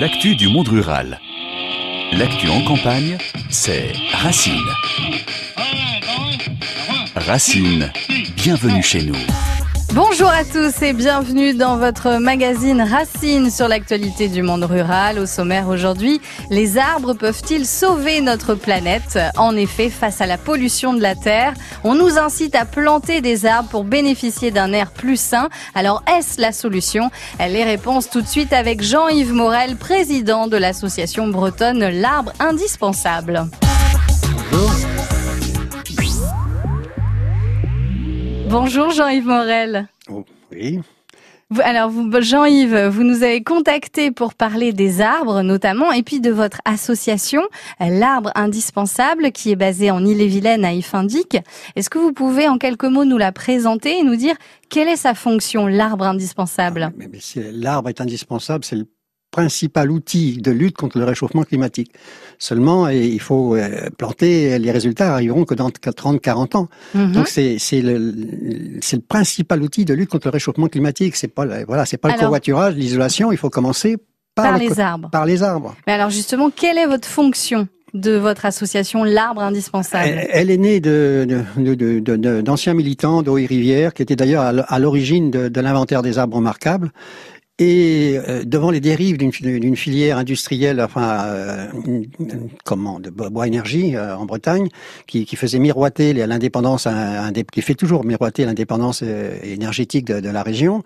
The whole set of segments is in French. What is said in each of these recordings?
L'actu du monde rural. L'actu en campagne, c'est Racine. Racine, bienvenue chez nous. Bonjour à tous et bienvenue dans votre magazine Racine sur l'actualité du monde rural. Au sommaire aujourd'hui, les arbres peuvent-ils sauver notre planète? En effet, face à la pollution de la Terre, on nous incite à planter des arbres pour bénéficier d'un air plus sain. Alors est-ce la solution? Les réponses tout de suite avec Jean-Yves Morel, président de l'association bretonne L'arbre indispensable. Bonjour Jean-Yves Morel. Oh, oui. Alors, vous, Jean-Yves, vous nous avez contacté pour parler des arbres notamment, et puis de votre association, l'Arbre Indispensable, qui est basée en Ille-et-Vilaine à Ifindic. Est-ce que vous pouvez en quelques mots nous la présenter et nous dire quelle est sa fonction, l'Arbre Indispensable? Mais, mais L'arbre est indispensable, c'est le principal outil de lutte contre le réchauffement climatique. Seulement, il faut euh, planter, les résultats arriveront que dans 30-40 ans. Mhm. Donc c'est le, principal outil de lutte contre le réchauffement climatique. C'est pas le- voilà, c'est pas le covoiturage, l'isolation. Il faut commencer par, Par le les arbres. par les arbres. Mais alors justement, quelle est votre fonction de votre association, l'Arbre Indispensable? Elle, elle est née de, de, de- d'anciens militants d'eau et rivière qui étaient d'ailleurs à l'origine de l'inventaire des arbres remarquables. Et euh, devant les dérives d'une, fi- d'une filière industrielle, enfin, euh, comment, de bo- bois énergie euh, en Bretagne, qui, qui faisait miroiter l'indépendance, qui fait toujours miroiter l'indépendance euh, énergétique de, de la région,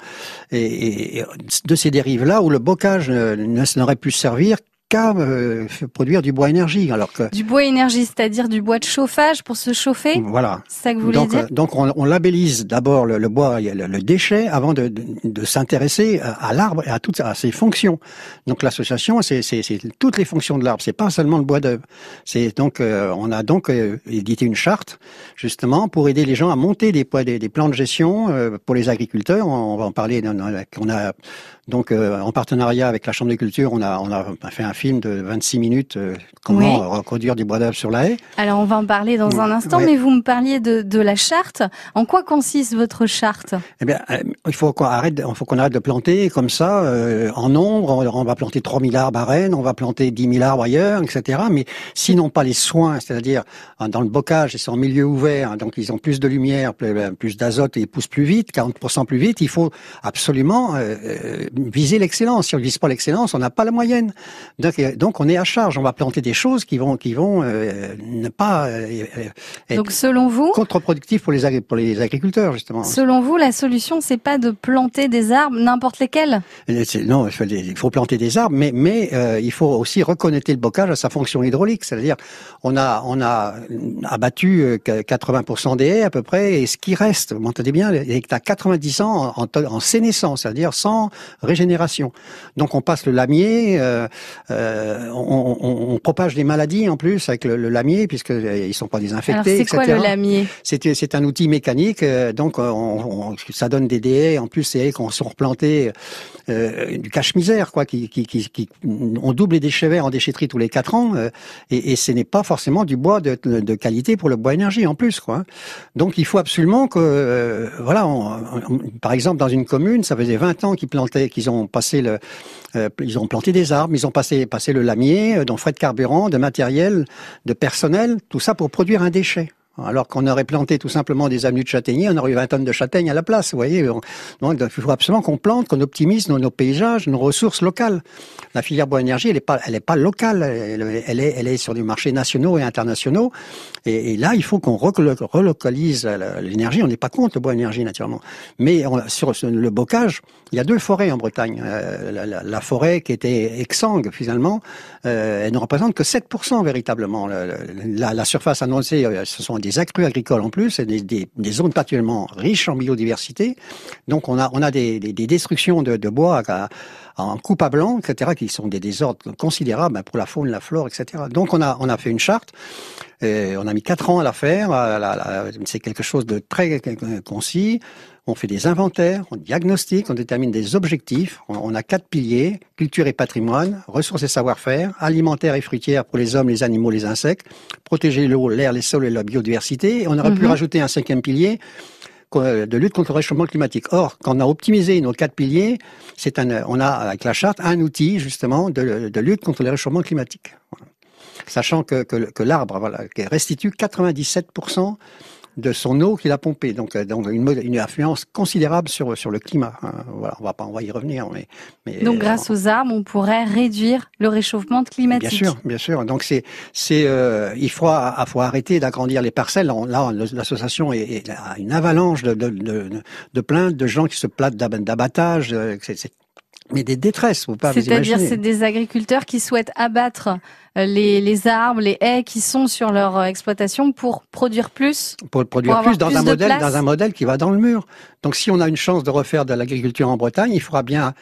et, et de ces dérives-là où le bocage euh, ne n'aurait pu servir qu'à euh, produire du bois énergie, alors que Du bois énergie, c'est-à-dire du bois de chauffage pour se chauffer voilà. C'est ça que vous voulez Donc, dire euh, donc on, on labellise d'abord le, le bois, le, le déchet, avant de, de, de s'intéresser à, à l'arbre et à toutes à ses fonctions. Donc l'association, c'est c'est- c'est toutes les fonctions de l'arbre. C'est pas seulement le bois d'œuvre. C'est donc euh, on a donc euh, édité une charte justement pour aider les gens à monter des, des, des plans de gestion pour les agriculteurs. On, on va en parler. On a donc en partenariat avec la Chambre de culture, on a on a fait un film de 26 minutes euh, comment Oui. reproduire du bois d'œuvre sur la haie. Alors on va en parler dans un instant, mais vous me parliez de, de la charte. En quoi consiste votre charte? Eh bien, euh, il faut qu'on arrête, faut qu'on arrête de planter comme ça euh, en nombre. On, on va planter 3000 arbres à Rennes, on va planter 10 000 arbres ailleurs, etc. Mais sinon pas les soins, c'est-à-dire euh, dans le bocage, c'est en milieu ouvert, hein, donc ils ont plus de lumière, plus, d'azote et ils poussent plus vite, 40% plus vite. Il faut absolument viser l'excellence. Si on ne vise pas l'excellence, on n'a pas la moyenne. Donc, euh, donc on est à charge. On va planter des choses qui vont, qui vont euh, ne pas euh, euh, être Donc selon vous, contre-productives pour les, pour les agriculteurs justement. selon vous, la solution c'est pas de planter des arbres n'importe lesquels? C'est- Non, il faut, planter des arbres, mais, mais euh, il faut aussi reconnaître le bocage à sa fonction hydraulique. C'est-à-dire, on a, on a abattu euh, que 80% des haies à peu près, et ce qui reste, vous m'entendez bien, est à 90 ans en, en, en sénescence, c'est-à-dire sans régénération. Donc on passe le lamier, euh, euh, on, on- on propage des maladies en plus avec le, le lamier, puisque euh, ils sont pas désinfectés, c'est quoi le lamier? C'est c'est un outil mécanique, euh, donc euh, on, on- ça donne des haies. En plus, ces haies qu'on sont replantées euh, du cache-misère, quoi, qui, qui, qui, qui- on double les déchets verts en déchetterie tous les quatre ans, euh, et, et ce n'est pas forcément du bois de, de qualité pour le bois énergie en plus, quoi. Donc il faut absolument que, euh, voilà, par exemple dans une commune, ça faisait 20 ans qu'ils plantaient, qu'ils ont passé le, euh, ils ont planté des arbres, ils ont passé, passé le lamier, euh, dont frais de carburant, de matériel, de personnel, tout ça pour produire un déchet. Alors qu'on aurait planté tout simplement des avenues de châtaigniers, on aurait eu 20 tonnes de châtaignes à la place, vous voyez. On- Donc il faut absolument qu'on plante, qu'on optimise nos, paysages, nos ressources locales. La filière bois énergie, elle est pas, pas locale, elle, elle est, elle est sur des marchés nationaux et internationaux. Et, et là, il faut qu'on relocalise l'énergie. On n'est pas contre le bois énergie naturellement, mais on- sur le bocage, il y a deux forêts en Bretagne. Euh, la, la- la forêt qui était exsangue finalement, euh, elle ne représente que 7% véritablement. Le- le- La, la surface annoncée, euh, ce sont des accrus agricoles en plus, des, des, des zones particulièrement riches en biodiversité. Donc on a, on a des, des, des destructions de, de bois à- en coupe à blanc, etc., qui sont des désordres considérables ben, pour la faune, la flore, etc. Donc on a, on a fait une charte. Et on a mis quatre ans à la faire. C'est quelque chose de très concis. On fait des inventaires, on diagnostique, on détermine des objectifs. On, on a quatre piliers culture et patrimoine, ressources et savoir-faire, alimentaire et fruitière pour les hommes, les animaux, les insectes, protéger l'eau, l'air, les sols et la biodiversité. Et on aurait pu Mhm. rajouter un cinquième pilier de lutte contre le réchauffement climatique. Or, quand on a optimisé nos quatre piliers, c'est un, on a avec la charte un outil justement de, de lutte contre le réchauffement climatique. Sachant que, que, que l'arbre voilà, restitue 97% de son eau qu'il a pompée. Donc, euh, donc une, une, influence considérable sur, sur le climat. Hein. Voilà, on va pas, on va y revenir. Mais, mais donc, grâce aux arbres, on pourrait réduire le réchauffement climatique. Bien sûr, bien sûr. Donc, c'est, c'est, euh, il faut, faut arrêter d'agrandir les parcelles. Là, l'association est, a une avalanche de, de, de, de plaintes de gens qui se plaignent d'abattage. Euh, c'est mais des détresses, faut pas C'est-à-dire, c'est des agriculteurs qui souhaitent abattre euh, les, les, arbres, les haies qui sont sur leur euh, exploitation pour produire plus. Pour produire plus dans un modèle, dans un modèle qui va dans le mur. Donc, si on a une chance de refaire de l'agriculture en Bretagne, il faudra bien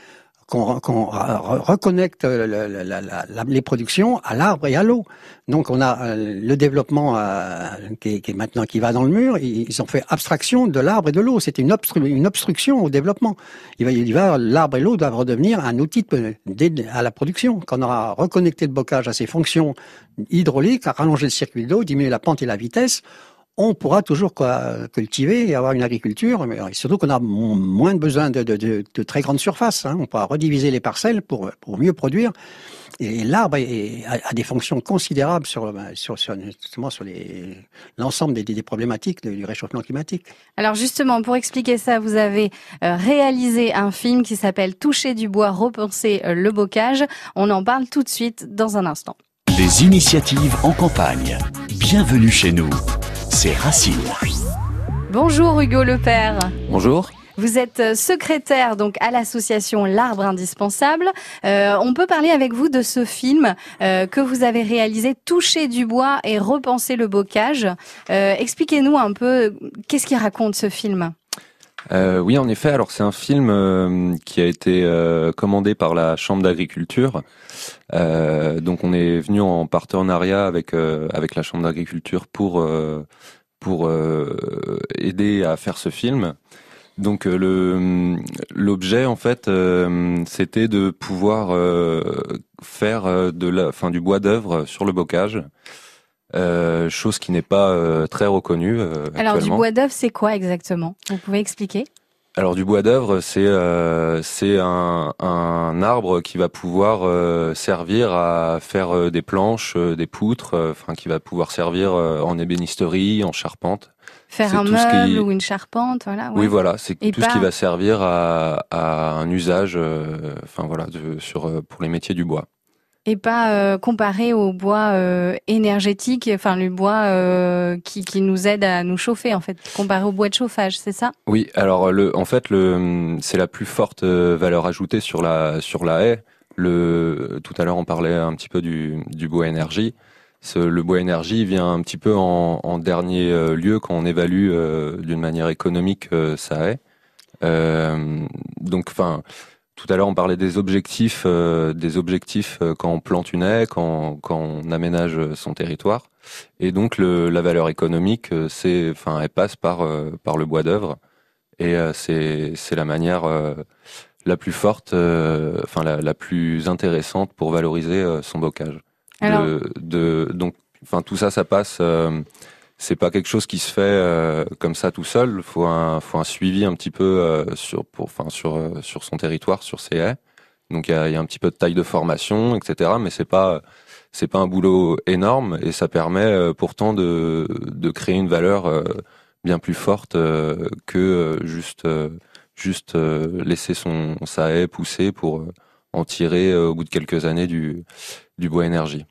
qu'on reconnecte les productions à l'arbre et à l'eau. Donc on a euh, le développement euh, qui, est, maintenant qui va dans le mur. Ils ont fait abstraction de l'arbre et de l'eau. C'était une, une, obstruction au développement. Il va, il va l'arbre et l'eau doivent redevenir un outil d'aide à la production. Quand on aura reconnecté le bocage à ses fonctions hydrauliques, à rallonger le circuit d'eau, diminuer la pente et la vitesse, on pourra toujours quoi, cultiver et avoir une agriculture, mais surtout qu'on a moins besoin de, de, de, de très grandes surfaces. Hein. On pourra rediviser les parcelles pour, pour mieux produire. Et l'arbre a, des fonctions considérables sur, sur, sur justement sur l'ensemble des, des, problématiques du réchauffement climatique. Alors justement, pour expliquer ça, vous avez euh, réalisé un film qui s'appelle Toucher du bois, repenser euh, le bocage. On en parle tout de suite dans un instant. Des initiatives en campagne. Bienvenue chez nous c'est Racine. Bonjour Hugo Lepère. Bonjour. Vous êtes euh, secrétaire donc à l'association L'Arbre Indispensable. Euh, on peut parler avec vous de ce film euh, que vous avez réalisé, Toucher du bois et repenser le bocage. Euh, Expliquez-nous un peu qu'est-ce qui raconte ce film? Euh, oui, en effet. Alors c'est un film euh, qui a été euh, commandé par la Chambre d'agriculture. donc on est venu en partenariat avec avec la Chambre d'agriculture pour pour aider à faire ce film. Donc le l'objet en fait c'était de pouvoir faire de la fin du bois d'œuvre sur le bocage. Euh, chose qui n'est pas euh, très reconnue. Euh, Alors du bois d'œuvre, c'est quoi exactement? Vous pouvez expliquer? Alors du bois d'œuvre, c'est euh, c'est un, un, arbre qui va pouvoir euh, servir à faire des planches, des poutres, enfin qui va pouvoir servir en ébénisterie, en charpente. Faire un meuble ou une charpente, voilà. Oui, voilà, c'est tout ce qui va servir à, à un usage, enfin voilà, de, sur pour les métiers du bois et pas euh, comparé au bois euh, énergétique, enfin le bois euh, qui, qui, nous aide à nous chauffer en fait, comparé au bois de chauffage, c'est ça? Oui, alors le, en fait le, c'est la plus forte valeur ajoutée sur la sur la haie. Le, tout à l'heure on parlait un petit peu du, du bois énergie. Ce, le bois énergie vient un petit peu en, en dernier lieu quand on évalue d'une manière économique sa haie. donc, enfin, tout à l'heure, on parlait des objectifs, euh, des objectifs euh, quand on plante une haie, quand, quand on aménage son territoire. Et donc, le, la valeur économique, euh, c'est, enfin, elle passe par par le bois d'œuvre. Et c'est c'est la manière la plus forte, enfin la, la, plus intéressante pour valoriser son bocage. De, de, donc, enfin, tout ça, ça passe c'est pas quelque chose qui se fait euh, comme ça tout seul. Faut un, faut un suivi un petit peu euh, sur, pour, enfin sur euh, sur son territoire, sur ses haies. Donc il y a, y a, un petit peu de taille de formation, etc. Mais c'est pas c'est pas un boulot énorme et ça permet pourtant de de créer une valeur bien plus forte que juste juste laisser son sa haie pousser pour en tirer au bout de quelques années du du bois énergie.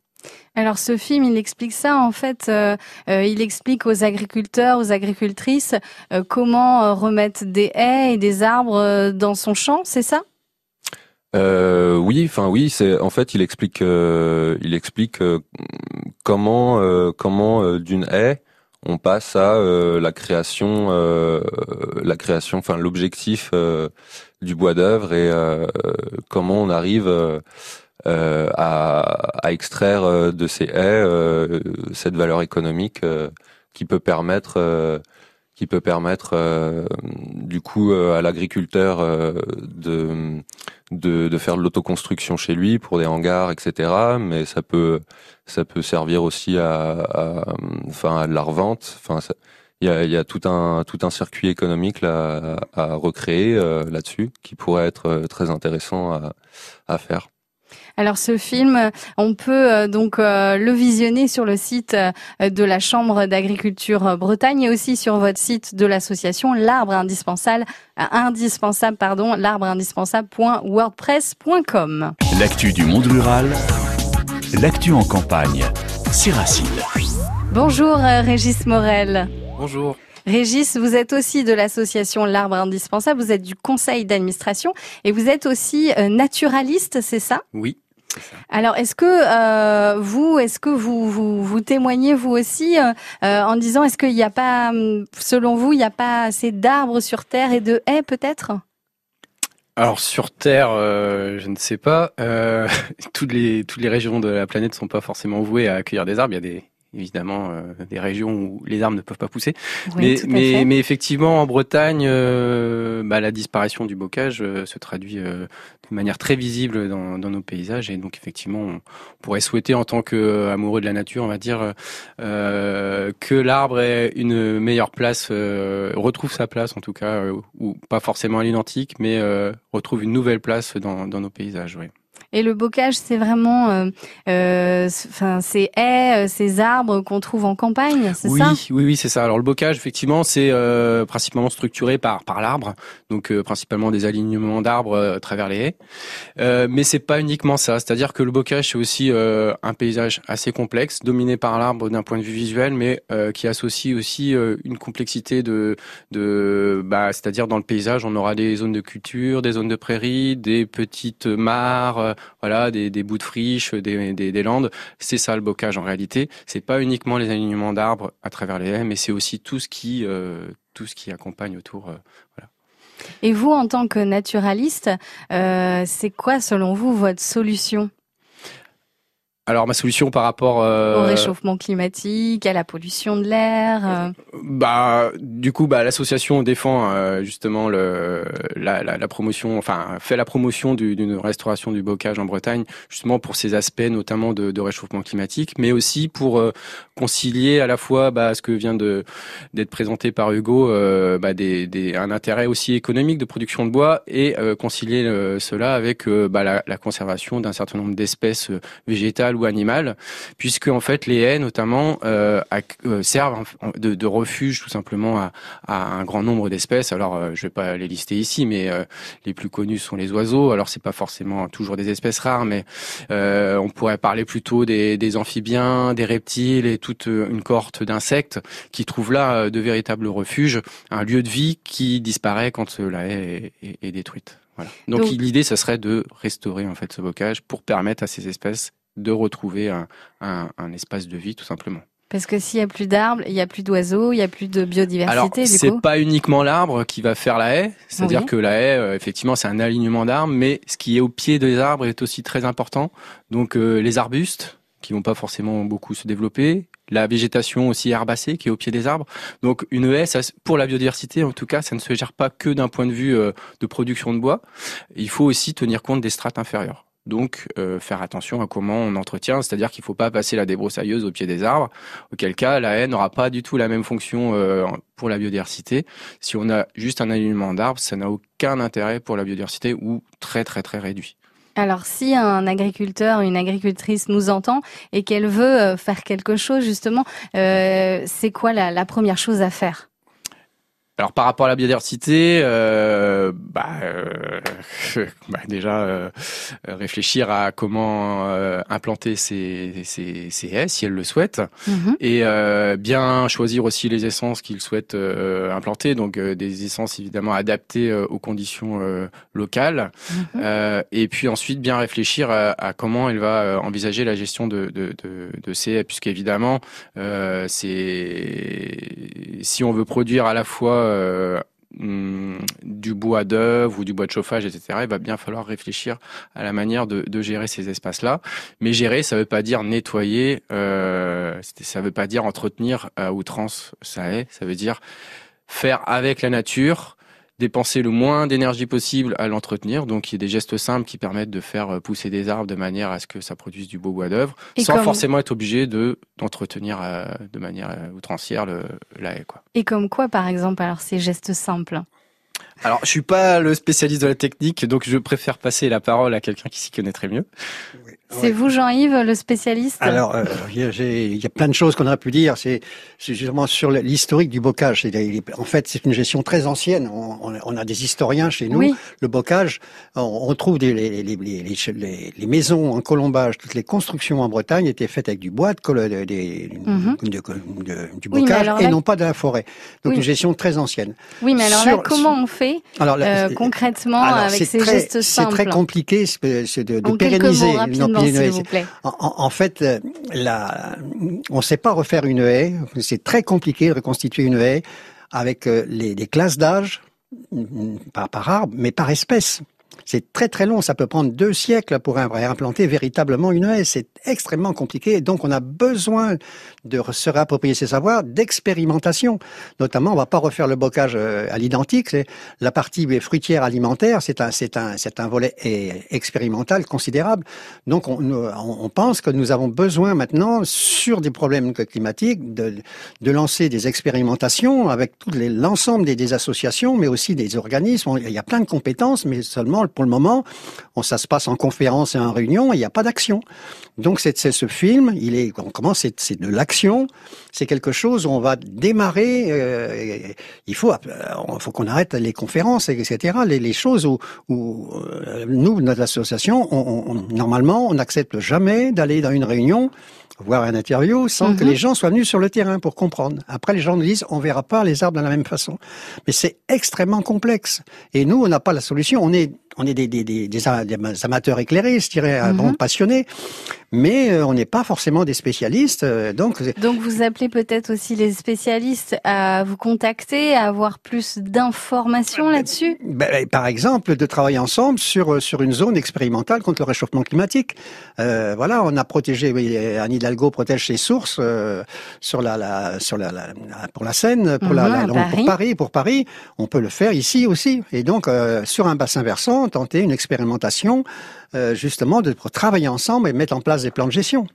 Alors ce film, il explique ça en fait. Euh, euh, il explique aux agriculteurs, aux agricultrices euh, comment remettre des haies et des arbres dans son champ, c'est ça? Oui, enfin oui, c'est en fait il explique, il explique comment comment d'une haie on passe à la création, la création, enfin l'objectif du bois d'œuvre et comment on arrive euh, à, à, extraire euh, de ces haies euh, cette valeur économique qui peut permettre qui peut permettre du coup à l'agriculteur de, de, de faire de l'autoconstruction chez lui pour des hangars etc mais ça peut ça peut servir aussi à, à enfin à de la revente enfin il y a, y a, tout un tout un circuit économique là, à, recréer là-dessus qui pourrait être très intéressant à, à faire. Alors ce film, on peut euh, donc euh, le visionner sur le site euh, de la Chambre d'agriculture Bretagne et aussi sur votre site de l'association L'arbre indispensable, indispensable pardon, l'arbre indispensable.wordpress.com. L'actu du monde rural, l'actu en campagne, c'est Racine. Bonjour Régis Morel. Bonjour. Régis, vous êtes aussi de l'association L'Arbre Indispensable, vous êtes du conseil d'administration et vous êtes aussi naturaliste, c'est ça? Oui, alors, est-ce que euh, vous, est-ce que vous, vous, vous témoignez vous aussi euh, euh, en disant, est-ce qu'il n'y a pas, hum, selon vous, il n'y a pas assez d'arbres sur Terre et de haies peut-être? Alors sur Terre, je ne sais pas. toutes les toutes les régions de la planète ne sont pas forcément vouées à accueillir des arbres. Il y a des évidemment euh, des régions où les arbres ne peuvent pas pousser. mais, mais, mais, effectivement, en Bretagne, euh, bah, la disparition du bocage euh, se traduit de manière très visible dans, dans, nos paysages. Et donc, effectivement, on pourrait souhaiter, en tant qu'amoureux de la nature, on va dire, que l'arbre ait une meilleure place, retrouve sa place, en tout cas, ou pas forcément à l'identique, mais retrouve une nouvelle place dans, dans nos paysages. Oui. Et le bocage, c'est vraiment, euh, euh, enfin, ces haies, euh, ces arbres qu'on trouve en campagne, c'est oui, ça? Oui, oui, c'est ça. Alors le bocage, effectivement, c'est euh, principalement structuré par par l'arbre, donc euh, principalement des alignements d'arbres à travers les haies. mais c'est pas uniquement ça. C'est-à-dire que le bocage, c'est aussi un paysage assez complexe, dominé par l'arbre d'un point de vue visuel, mais qui associe aussi une complexité de de, bah, c'est-à-dire dans le paysage, on aura des zones de culture, des zones de prairies, des petites mares voilà, des, bouts de friches, des, des, landes. C'est ça le bocage en réalité. C'est pas uniquement les alignements d'arbres à travers les haies, mais c'est aussi tout ce qui, euh, tout ce qui accompagne autour. Euh. Et vous, en tant que naturaliste, euh, c'est quoi, selon vous, votre solution? Alors ma solution par rapport euh, au réchauffement climatique, à la pollution de l'air. Euh. Bah du coup bah l'association défend euh, justement le la, la, la, promotion, enfin fait la promotion d'une restauration du bocage en Bretagne justement pour ces aspects notamment de, de réchauffement climatique, mais aussi pour concilier à la fois bah, ce que vient de d'être présenté par Hugo, bah, des, des, un intérêt aussi économique de production de bois et concilier cela avec bah, la, la conservation d'un certain nombre d'espèces végétales ou animal, puisque en fait les haies notamment euh, euh, servent de, de, refuge tout simplement à, à un grand nombre d'espèces. Alors euh, je vais pas les lister ici, mais les plus connus sont les oiseaux. Alors c'est pas forcément toujours des espèces rares, mais on pourrait parler plutôt des, des, amphibiens, des reptiles et toute une cohorte d'insectes qui trouvent là de véritables refuges, un lieu de vie qui disparaît quand la haie est, est, détruite. Voilà. Donc, Donc l'idée, ça serait de restaurer en fait ce bocage pour permettre à ces espèces de retrouver un, un, espace de vie tout simplement. Parce que s'il y a plus d'arbres, il y a plus d'oiseaux, il y a plus de biodiversité. Alors c'est pas uniquement l'arbre qui va faire la haie, c'est-à-dire que la haie, euh, effectivement, c'est un alignement d'arbres, mais ce qui est au pied des arbres est aussi très important. Donc euh, les arbustes qui vont pas forcément beaucoup se développer, la végétation aussi herbacée qui est au pied des arbres. Donc une haie, ça, pour la biodiversité en tout cas, ça ne se gère pas que d'un point de vue euh, de production de bois. Il faut aussi tenir compte des strates inférieures. Donc, euh, faire attention à comment on entretient, c'est-à-dire qu'il ne faut pas passer la débroussailleuse au pied des arbres, auquel cas la haie n'aura pas du tout la même fonction euh, pour la biodiversité. Si on a juste un alignement d'arbres, ça n'a aucun intérêt pour la biodiversité ou très très très réduit. Alors, si un agriculteur, une agricultrice nous entend et qu'elle veut euh, faire quelque chose, justement, c'est quoi la première chose à faire? Alors par rapport à la biodiversité, euh, bah, euh, bah, déjà euh, réfléchir à comment euh, implanter ces, ces, ces, haies si elle le souhaite, mhm. et euh, bien choisir aussi les essences qu'il souhaite implanter, donc des essences évidemment adaptées aux conditions locales, mhm. et puis ensuite bien réfléchir à, à, comment elle va envisager la gestion de, de, de, de ces haies, puisqu'évidemment c'est si on veut produire à la fois euh, hmm, du bois d'œuvre ou du bois de chauffage, etc., il va bien falloir réfléchir à la manière de, gérer ces espaces-là. Mais gérer, ça ne veut pas dire nettoyer, euh, ça ne veut pas dire entretenir à outrance ça ça veut dire faire avec la nature dépenser le moins d'énergie possible à l'entretenir. Donc il y a des gestes simples qui permettent de faire pousser des arbres de manière à ce que ça produise du beau bois d'œuvre, sans comme- forcément être obligé de d'entretenir euh, de manière euh, outrancière le, la haie. Quoi. Et comme quoi, par exemple, alors ces gestes simples? Alors je suis pas le spécialiste de la technique, donc je préfère passer la parole à quelqu'un qui s'y connaîtrait mieux. C'est vous, Jean-Yves, le spécialiste Alors, euh, il y a- y plein de choses qu'on aurait pu dire. C'est c'est justement sur l'historique du bocage. C'est- En fait, c'est une gestion très ancienne. On, a des historiens chez nous. Oui. Le bocage, on, on trouve des, les, les, maisons en colombage, toutes les constructions en Bretagne étaient faites avec du bois, de, Mhm. de- de- du Oui, bocage et non pas de la forêt. Donc Oui. une gestion très ancienne. Oui, mais alors Sur- là, comment on fait Alors, là, euh, c'est- concrètement alors, avec c'est ces très- gestes C'est simples très compliqué c'est c'est de, pérenniser. S'il vous plaît. en, fait, euh, la, on ne sait pas refaire une haie. C'est très compliqué de reconstituer une haie avec euh, les, les classes d'âge, mm, pas par arbre, mais par espèce. C'est très très long, ça peut prendre deux siècles pour im- implanter véritablement une haie. C'est extrêmement compliqué, donc on a besoin de se réapproprier ces savoirs d'expérimentation. Notamment, on va pas refaire le bocage euh, à l'identique. La partie fruitière alimentaire, c'est un c'est un c'est un volet eh, expérimental considérable. Donc on, pense que nous avons besoin maintenant sur des problèmes climatiques de lancer des expérimentations avec l'ensemble des associations, mais aussi des organismes. Il y a plein de compétences, mais seulement pour le moment, ça se passe en conférence et en réunion, il n'y a pas d'action. Donc c'est ce film, on commence, c'est de l'action, c'est quelque chose où on va démarrer. euh, il faut, euh, faut qu'on arrête les conférences, etc. Les, choses où, euh, nous, notre association, on, on- normalement, on n'accepte jamais d'aller dans une réunion voir un interview sans que Mhm. les gens soient venus sur le terrain pour comprendre. Après, les gens nous disent, on verra pas les arbres de la même façon. Mais c'est extrêmement complexe. Et nous, on n'a pas la solution. On est, on est des, des, des, amateurs éclairés, je dirais, Mhm. bon, passionnés. Mais euh, on n'est pas forcément des spécialistes. euh, donc, Donc vous appelez peut-être aussi les spécialistes à vous contacter, à avoir plus d'informations là-dessus? Ben, par exemple, de travailler ensemble sur euh, sur une zone expérimentale contre le réchauffement climatique. Euh, voilà, on a protégé. oui, Anne Hidalgo protège ses sources euh, sur la, la sur la, la- pour la Seine, pour la, Mhm, la- pour Paris. Paris, pour Paris. On peut le faire ici aussi. Et donc euh, sur un bassin versant, tenter une expérimentation euh, justement de pour travailler ensemble et mettre en place des plans de gestion.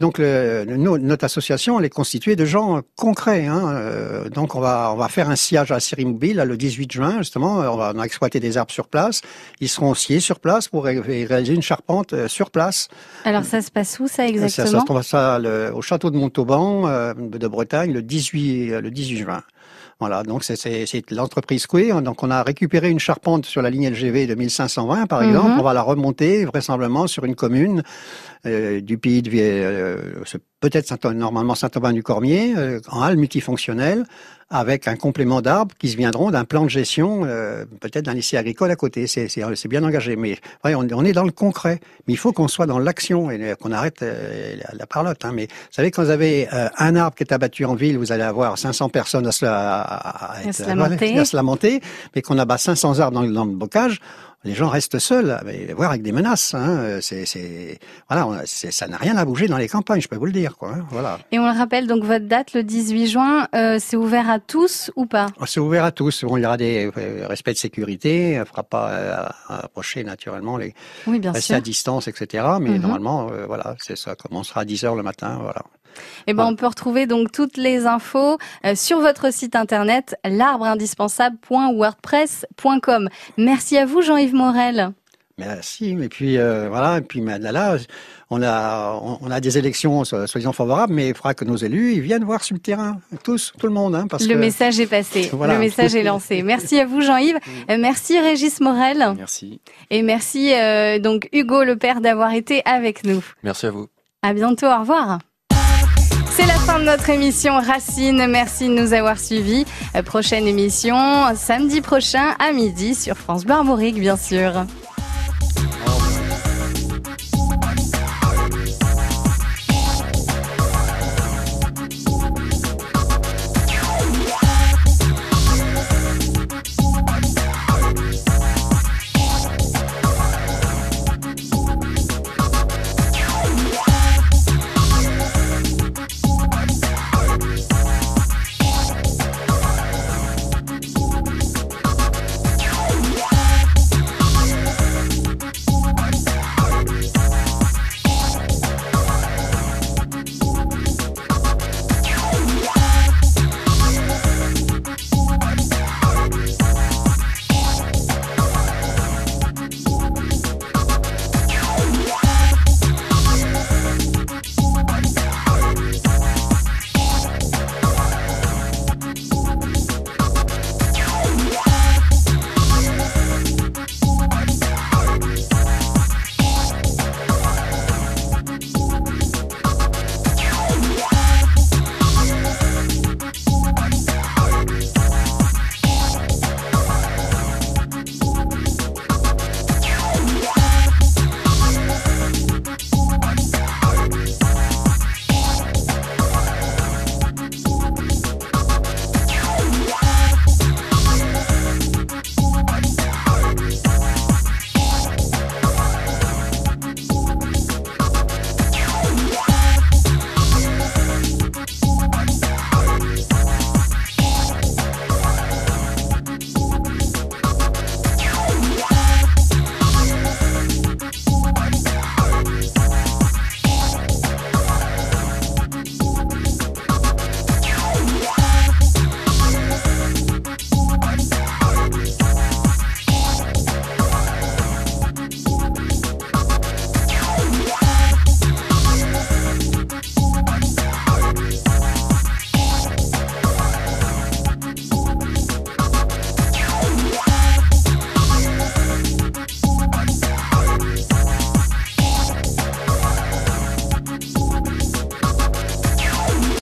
Donc le, le- no- notre association elle est constituée de gens concrets. Hein, euh, donc on va on va faire un sillage à la série mobile là, le 18 juin justement. On va on a exploité des arbres sur place. Ils seront sciés sur place pour ré- réaliser une charpente euh, sur place. Alors ça se passe où ça Ça, ça exactement se le- au château de Montauban euh, de Bretagne le 18 euh, le 18 juin. Voilà, donc c'est- l'entreprise Queer. Donc on a récupéré une charpente sur la ligne LGV de 1520 par exemple. On va la remonter vraisemblablement sur une commune euh, du pays de euh, peut-être Saint- normalement Saint-Aubin-du-Cormier euh, en halle multifonctionnelle avec un complément d'arbres qui se viendront d'un plan de gestion euh, peut-être d'un lycée agricole à côté. C'est c'est- bien engagé, mais ouais, on, on est dans le concret. Mais il faut qu'on soit dans l'action et euh, qu'on arrête euh, la, la parlotte. Hein. Mais vous savez, quand vous avez euh, un arbre qui est abattu en ville, vous allez avoir 500 personnes à se, à, à À se lamenter. à se lamenter. Mais qu'on abat 500 arbres dans, le- dans le bocage, les gens restent seuls, mais voire avec des menaces. Hein. C'est, voilà, on- c'est- ça n'a rien à bouger dans les campagnes, je peux vous le dire. Quoi, hein. Voilà. Et on le rappelle, donc votre date, le 18 juin, euh, c'est ouvert à tous ou pas? C'est ouvert à tous. Bon, il y aura des euh, respects de sécurité. Il ne fera pas euh, approcher naturellement les Oui, bien rester sûr. à distance, etc. Mais Mhm. normalement, euh, voilà, c'est ça. Commencera à 10 heures le matin. Voilà. Eh ben, on peut retrouver donc toutes les infos sur votre site internet l'arbreindispensable.wordpress.com. Merci à vous, Jean-Yves Morel. Merci. Et puis euh, voilà. Et puis maintenant, là, on a on, a des élections so- soi-disant favorables, mais il faudra que nos élus ils viennent voir sur le terrain, tous, tout le monde, hein, parce Le que message est passé. Voilà. Le message est lancé. Merci à vous, Jean-Yves. Euh, Merci, Régis Morel. Merci. Et merci, euh, donc, Hugo Le Père d'avoir été avec nous. Merci à vous. À bientôt, au revoir. Fin de notre émission Racine. Merci de nous avoir suivis. Euh, Prochaine émission samedi prochain à midi sur France Bleu bien sûr.